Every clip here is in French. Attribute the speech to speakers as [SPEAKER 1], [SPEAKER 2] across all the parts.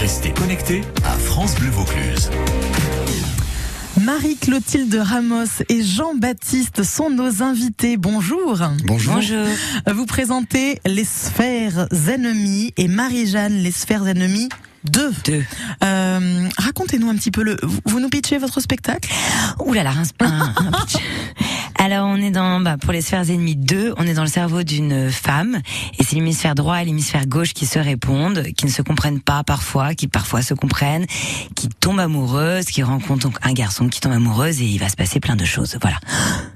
[SPEAKER 1] Restez connectés à France Bleu Vaucluse.
[SPEAKER 2] Marie-Clotilde Ramos et Jean-Baptiste sont nos invités. Bonjour.
[SPEAKER 3] Bonjour.
[SPEAKER 4] Bonjour.
[SPEAKER 2] Vous présentez les sphères ennemies et Marie-Jeanne les sphères ennemies 2.
[SPEAKER 4] Deux.
[SPEAKER 2] Euh, Racontez-nous un petit peu le. vous- Vous nous pitchez votre spectacle?
[SPEAKER 4] Ouh là là, un, un- un pitch. Alors on est dans, bah, pour les sphères ennemies 2, on est dans le cerveau d'une femme, et c'est l'hémisphère droit et l'hémisphère gauche qui se répondent, qui ne se comprennent pas parfois, qui parfois se comprennent, qui tombent amoureuses, qui rencontrent donc un garçon qui tombe amoureuse, et il va se passer plein de choses. Voilà.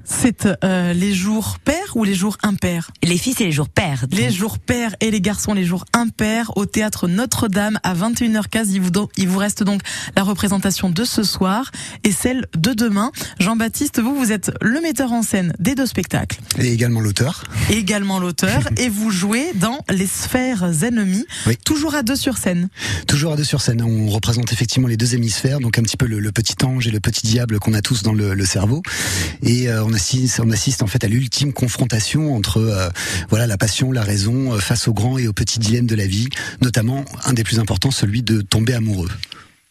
[SPEAKER 2] C'est euh, les jours pairs ou les jours impairs?
[SPEAKER 4] Les filles, c'est les jours pairs.
[SPEAKER 2] Les jours pairs et les garçons les jours impairs au théâtre Notre-Dame à 21h15. Il vous, do- il vous reste donc la représentation de ce soir et celle de demain. Jean-Baptiste, vous, vous êtes le metteur en scène des deux spectacles
[SPEAKER 3] Et également l'auteur.
[SPEAKER 2] et également l'auteur et vous jouez dans Les sphères ennemies,
[SPEAKER 3] Oui.
[SPEAKER 2] toujours à deux sur scène.
[SPEAKER 3] Toujours à deux sur scène. On représente effectivement les deux hémisphères, donc un petit peu le, le petit ange et le petit diable qu'on a tous dans le, le cerveau. Et euh, on assiste, on assiste en fait à l'ultime confrontation entre euh, voilà la passion, la raison euh, face au grand et au petit dilemme de la vie, notamment un des plus importants, celui de tomber amoureux.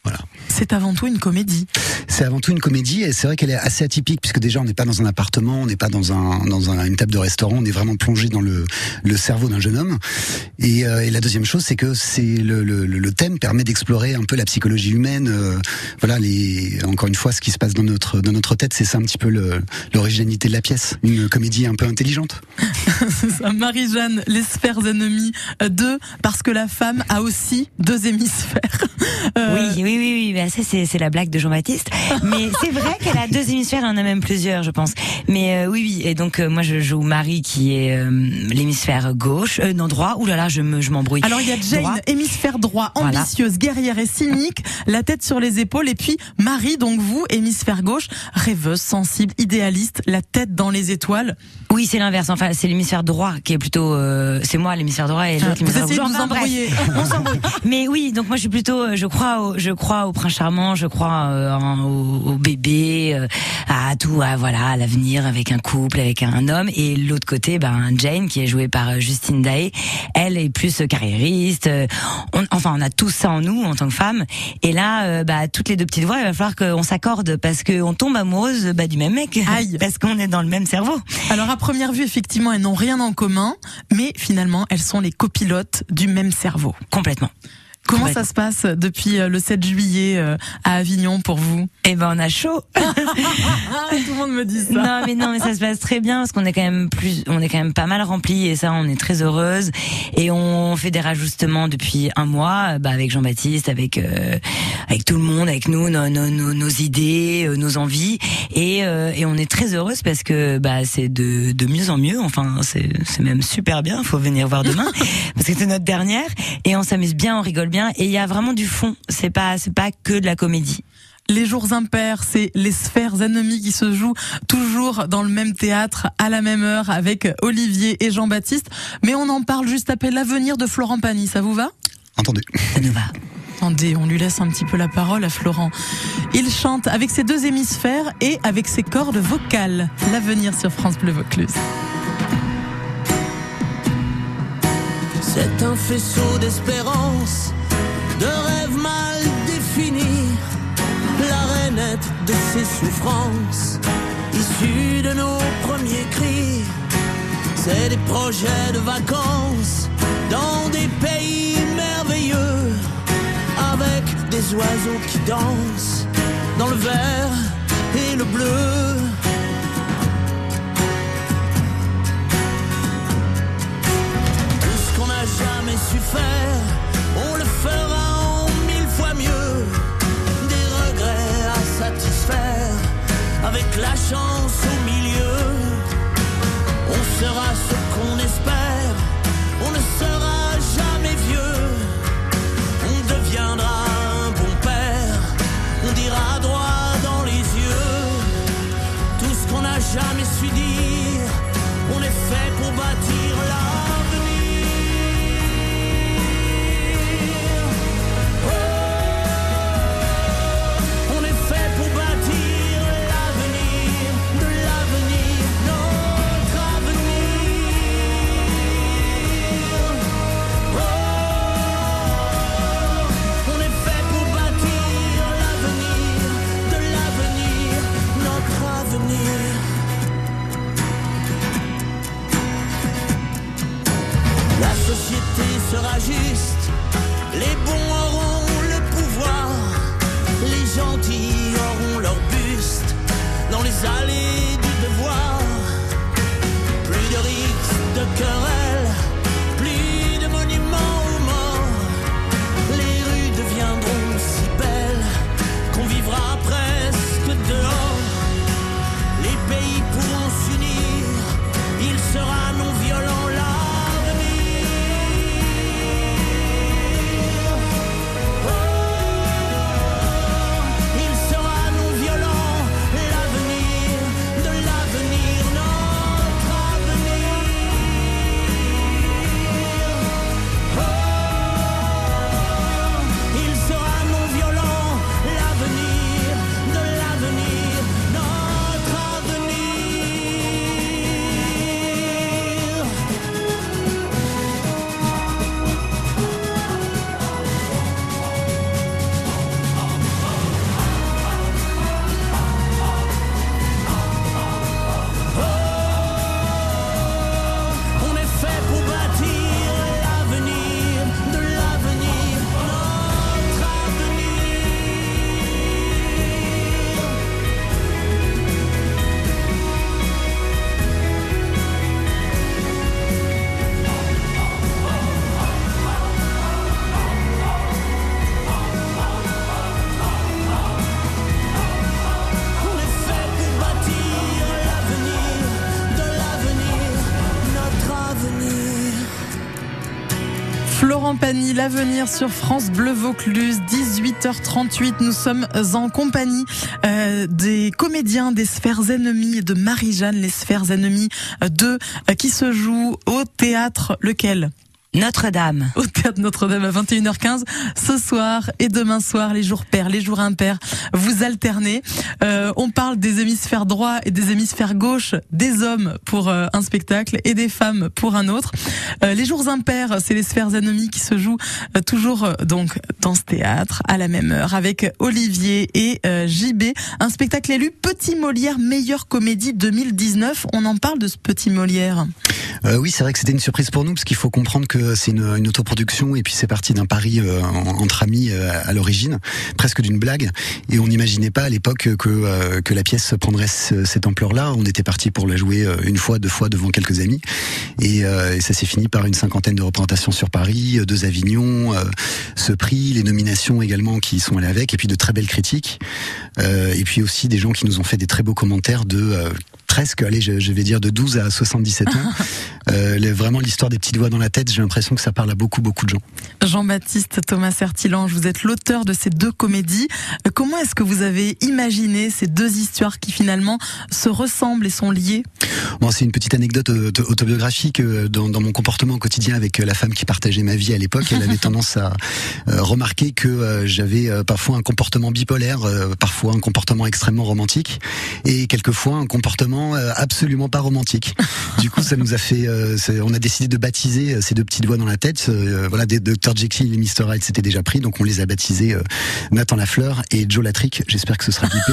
[SPEAKER 3] Voilà.
[SPEAKER 2] C'est avant tout une comédie.
[SPEAKER 3] C'est avant tout une comédie et c'est vrai qu'elle est assez atypique puisque déjà on n'est pas dans un appartement, on n'est pas dans un dans un- une table de restaurant, on est vraiment plongé dans le le cerveau d'un jeune homme. Et, euh, et la deuxième chose, c'est que c'est le, le, le thème permet d'explorer un peu la psychologie humaine. euh, voilà, les encore une fois, ce qui se passe dans notre dans notre tête, c'est ça un petit peu le- l'originalité de la pièce, une comédie un peu intelligente.
[SPEAKER 2] C'est ça, Marie-Jeanne, Les sphères ennemies 2, parce que la femme a aussi deux hémisphères. Euh,
[SPEAKER 4] Oui, oui, oui, oui. Bah, ça, c'est, c'est la blague de Jean-Baptiste. Mais c'est vrai qu'elle a deux hémisphères, elle en a même plusieurs, je pense. Mais euh, oui, oui. Et donc, euh, moi, je joue Marie, qui est euh, l'hémisphère gauche, euh, non droit. Ouh là là, je me, je m'embrouille.
[SPEAKER 2] Alors il y a Jane,
[SPEAKER 4] Droit.
[SPEAKER 2] hémisphère droit,
[SPEAKER 4] Voilà.
[SPEAKER 2] ambitieuse, guerrière et cynique, la tête sur les épaules, et puis Marie, donc vous, hémisphère gauche, rêveuse, sensible, idéaliste, la tête dans les étoiles.
[SPEAKER 4] Oui, c'est l'inverse. Enfin, c'est l'hémisphère droit qui est plutôt. euh, c'est moi l'hémisphère droit et l'autre
[SPEAKER 2] Ah,
[SPEAKER 4] l'hémisphère gauche.
[SPEAKER 2] vous
[SPEAKER 4] Enfin, bref.
[SPEAKER 2] embrouiller.
[SPEAKER 4] On s'embrouille. Mais oui, donc moi je suis plutôt, euh, je crois, au, je crois au prince charmant, je crois euh, au, au bébé, euh, à tout, à voilà, à l'avenir avec un couple, avec un homme. Et l'autre côté, ben Jane qui est jouée par euh, Justine Daé, elle est plus euh, carriériste. euh, on- enfin, on a tout ça en nous en tant que femme. Et là, bah toutes les deux petites voix, il va falloir qu'on s'accorde parce qu'on tombe amoureuse bah, du même mec,
[SPEAKER 2] Aïe.
[SPEAKER 4] parce qu'on est dans le même cerveau.
[SPEAKER 2] Alors à première vue, effectivement, elles n'ont rien en commun, mais finalement, elles sont les copilotes du même cerveau.
[SPEAKER 4] Complètement.
[SPEAKER 2] Comment ça se passe depuis euh, le 7 juillet euh, à Avignon pour vous?
[SPEAKER 4] Eh ben on a chaud.
[SPEAKER 2] Tout le monde me dit ça.
[SPEAKER 4] Non mais non mais ça se passe très bien parce qu'on est quand même plus on est quand même pas mal rempli et ça on est très heureuse. Et on fait des rajustements depuis un mois bah, avec Jean-Baptiste avec euh, avec tout le monde avec nous nos nos, nos, nos idées euh, nos envies. Et euh, et on est très heureuse parce que bah c'est de de mieux en mieux. Enfin c'est c'est même super bien. Faut venir voir demain parce que c'est notre dernière. Et on s'amuse bien on rigole bien et il y a vraiment du fond c'est pas c'est pas que de la comédie
[SPEAKER 2] Les jours impairs, c'est les sphères ennemies qui se jouent toujours dans le même théâtre, à la même heure, avec Olivier et Jean-Baptiste. Mais on en parle juste après l'avenir de Florent Pagny, ça vous va?
[SPEAKER 3] Entendu.
[SPEAKER 4] ça nous va
[SPEAKER 2] Attendez, on lui laisse un petit peu la parole à Florent. Il chante avec ses deux hémisphères et avec ses cordes vocales. L'avenir sur France Bleu Vaucluse.
[SPEAKER 5] C'est un faisceau d'espérance, de rêves mal définis, la rainette de ses souffrances, issue de nos premiers cris. C'est des projets de vacances dans des pays merveilleux, avec des oiseaux qui dansent dans le vert et le bleu. Tout ce qu'on n'a jamais su faire, on le fera sera société sera juste, les bons auront le pouvoir, les gentils auront leur buste dans les allées. L'avenir
[SPEAKER 2] sur France Bleu Vaucluse, 18h38. Nous sommes en compagnie euh, des comédiens des Sphères Ennemies de Marie-Jeanne, les Sphères Ennemies 2, euh, qui se jouent au théâtre lequel?
[SPEAKER 4] Notre-Dame.
[SPEAKER 2] au théâtre Notre-Dame à 21h15 ce soir et demain soir, les jours pairs, les jours impairs, vous alternez. Euh, on parle des hémisphères droit et des hémisphères gauche, des hommes pour euh, un spectacle et des femmes pour un autre. Euh, les jours impairs, c'est les sphères ennemies qui se jouent euh, toujours euh, donc dans ce théâtre à la même heure avec Olivier et euh, JB. Un spectacle élu Petit Molière meilleure comédie 2019. On en parle de ce Petit Molière?
[SPEAKER 3] Euh, oui, c'est vrai que c'était une surprise pour nous parce qu'il faut comprendre que c'est une, autoproduction et puis c'est parti d'un pari euh, en- entre amis euh, à l'origine, presque d'une blague. Et on n'imaginait pas à l'époque que euh, la pièce prendrait ce- cette ampleur-là. On était parti pour la jouer euh, une fois, deux fois devant quelques amis, et, euh, ça s'est fini par une cinquantaine de représentations sur Paris, euh, deux Avignon, euh, ce prix, les nominations également qui sont allées avec, et puis de très belles critiques, Euh, et puis aussi des gens qui nous ont fait des très beaux commentaires de euh, presque, allez, je, je vais dire de 12 à 77 ans. Euh, vraiment l'histoire des petites voix dans la tête, j'ai l'impression que ça parle à beaucoup, beaucoup de gens.
[SPEAKER 2] Jean-Baptiste Thomas Sertilange, vous êtes l'auteur de ces deux comédies. Euh, Comment est-ce que vous avez imaginé ces deux histoires qui finalement se ressemblent et sont liées?
[SPEAKER 3] Bon, c'est une petite anecdote auto- autobiographique euh, dans, dans mon comportement quotidien avec la femme qui partageait ma vie à l'époque. Elle avait tendance à remarquer que j'avais parfois un comportement bipolaire, parfois un comportement extrêmement romantique, et quelquefois un comportement euh, absolument pas romantique. Du coup, ça nous a fait, euh, on a décidé de baptiser euh, ces deux petites voix dans la tête. Voilà, des Dr Jekyll et Mr Hyde s'étaient déjà pris, donc on les a baptisés Nathan Lafleur et Joe Latrick. J'espère que ce sera bipé.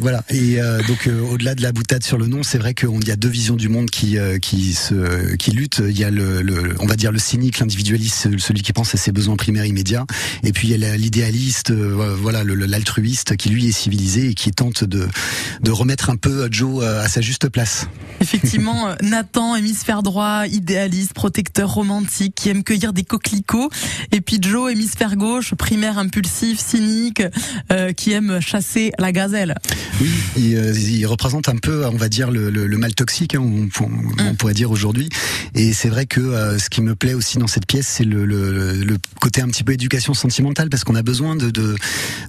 [SPEAKER 3] Euh, voilà. Et euh, donc euh, au-delà de la boutade sur le nom, c'est vrai qu'il y a deux visions du monde qui euh, qui se qui luttent. Il y a le, le on va dire le cynique, l'individualiste, celui qui pense à ses besoins primaires immédiats, et puis il y a l'idéaliste, euh, voilà, l'altruiste qui lui est civilisé et qui tente de de remettre un peu Joe euh, à sa juste place.
[SPEAKER 2] Effectivement, euh, Nathan, hémisphère droit, idéaliste, protecteur romantique, qui aime cueillir des coquelicots. Et puis Joe, hémisphère gauche, primaire impulsif, cynique, euh, qui aime chasser la gazelle.
[SPEAKER 3] Oui, il, euh, il représente un peu, on va dire, le, le- le mal toxique, hein, on, on- on pourrait dire aujourd'hui. Et c'est vrai que euh, ce qui me plaît aussi dans cette pièce, c'est le, le- le côté un petit peu éducation sentimentale, parce qu'on a besoin de, de,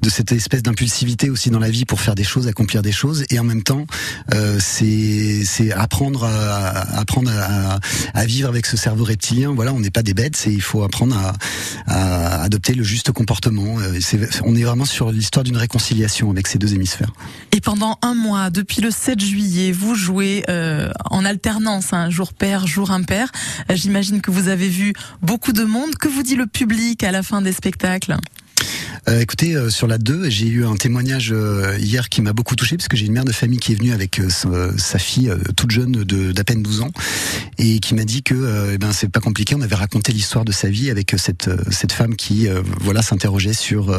[SPEAKER 3] de cette espèce d'impulsivité aussi dans la vie pour faire des choses, accomplir des choses, et en même temps, euh, c'est apprendre à apprendre à, à vivre avec ce cerveau reptilien. Voilà, on n'est pas des bêtes, c'est il faut apprendre à, à adopter le juste comportement. Euh, On est vraiment sur l'histoire d'une réconciliation avec ces deux hémisphères.
[SPEAKER 2] Et pendant un mois, depuis le 7 juillet, vous jouez euh, en alternance, hein, jour pair, jour impair. Euh, J'imagine que vous avez vu beaucoup de monde. Que vous dit le public à la fin des spectacles?
[SPEAKER 3] Euh, écoutez, euh, sur la 2, j'ai eu un témoignage euh, hier qui m'a beaucoup touché parce que j'ai une mère de famille qui est venue avec euh, sa, fille euh, toute jeune d'à peine 12 ans et qui m'a dit que euh, eh ben c'est pas compliqué, on avait raconté l'histoire de sa vie avec cette cette femme qui voilà s'interrogeait sur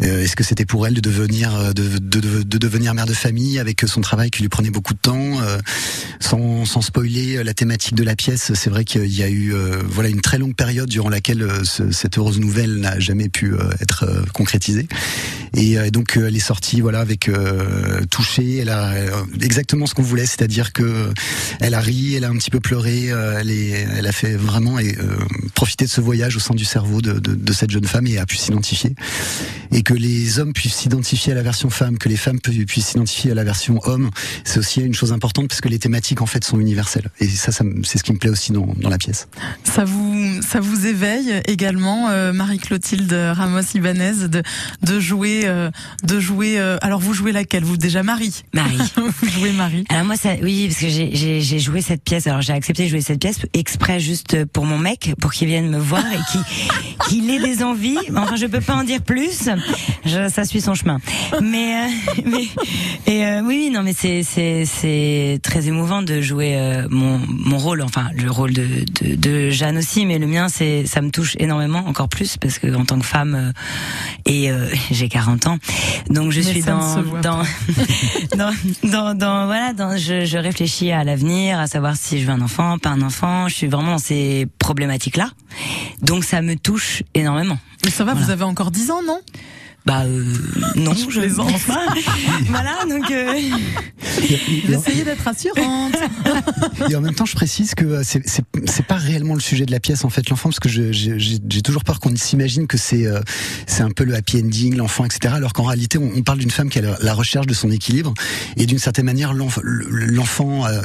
[SPEAKER 3] est-ce que c'était pour elle de devenir de, de, de, de devenir mère de famille avec son travail qui lui prenait beaucoup de temps sans, sans spoiler euh, la thématique de la pièce, c'est vrai qu'il y a eu euh, voilà une très longue période durant laquelle euh, ce- cette heureuse nouvelle n'a jamais pu euh, être euh, concrétisée. Et donc elle est sortie voilà avec touchée, elle a exactement ce qu'on voulait, c'est-à-dire que elle a ri, elle a un petit peu pleuré, elle, est, elle a fait vraiment et, profiter de ce voyage au sein du cerveau de, de, de cette jeune femme et a pu s'identifier. Et que les hommes puissent s'identifier à la version femme, que les femmes pu- puissent s'identifier à la version homme, c'est aussi une chose importante parce que les thématiques en fait sont universelles. Et ça, ça me- c'est ce qui me plaît aussi dans, dans la pièce.
[SPEAKER 2] Ça vous, ça vous éveille également, euh, Marie-Clotilde Ramos Ibanez, de, de jouer, euh, de jouer. euh, alors vous jouez laquelle? Vous déjà Marie?
[SPEAKER 4] Marie.
[SPEAKER 2] Vous jouez Marie.
[SPEAKER 4] Alors moi, ça, oui, parce que j'ai- j'ai j'ai joué cette pièce. Alors j'ai accepté de jouer cette pièce exprès juste pour mon mec, pour qu'il vienne me voir et qu'il qu'il ait des envies. Enfin, je peux pas en dire plus. Je, ça suit son chemin. Mais, euh, mais et euh, oui, non, mais c'est c'est c'est très émouvant de jouer euh, mon mon rôle, enfin le rôle de, de de Jeanne aussi, mais le mien, c'est ça me touche énormément, encore plus parce que en tant que femme euh, et euh, j'ai 40 ans, donc je
[SPEAKER 2] Mais
[SPEAKER 4] suis dans dans, dans dans dans voilà, dans, je je réfléchis à l'avenir, à savoir si je veux un enfant, pas un enfant. Je suis vraiment dans ces problématiques là, donc ça me touche énormément.
[SPEAKER 2] Mais ça va, vous avez encore 10 ans, non?
[SPEAKER 4] Bah euh, non,
[SPEAKER 2] Je
[SPEAKER 4] pense pas. voilà, donc euh,
[SPEAKER 2] J'essayais d'être rassurante.
[SPEAKER 3] Et en même temps, je précise que euh, c'est pas réellement le sujet de la pièce en fait l'enfant parce que j'ai toujours peur qu'on s'imagine que c'est euh, c'est un peu le happy ending l'enfant etc alors qu'en réalité on, on parle d'une femme qui a la, la recherche de son équilibre et d'une certaine manière l'enf- l'enfant euh,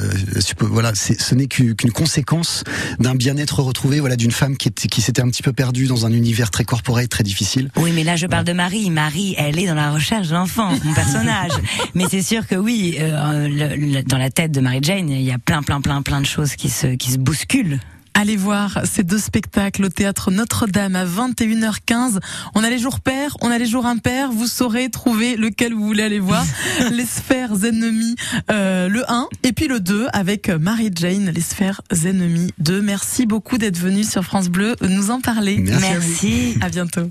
[SPEAKER 3] voilà ce n'est qu'une conséquence d'un bien-être retrouvé voilà d'une femme qui s'était un petit peu perdue dans un univers très corporel très difficile
[SPEAKER 4] oui, mais là je parle de Marie. Marie, elle est dans la recherche de l'enfant, mon personnage. mais c'est sûr que oui, euh, le- le- dans la tête de Mary Jane, il y a plein, plein, plein, plein de choses qui se qui se bousculent.
[SPEAKER 2] Allez voir ces deux spectacles au théâtre Notre-Dame à 21h15. On a les jours pairs, on a les jours impairs. Vous saurez trouver lequel vous voulez aller voir. les sphères ennemies, euh, le 1 et puis le 2 avec Mary Jane, les sphères ennemies 2. Merci beaucoup d'être venu sur France Bleu nous en parler.
[SPEAKER 3] Merci à vous.
[SPEAKER 4] Merci.
[SPEAKER 2] À bientôt.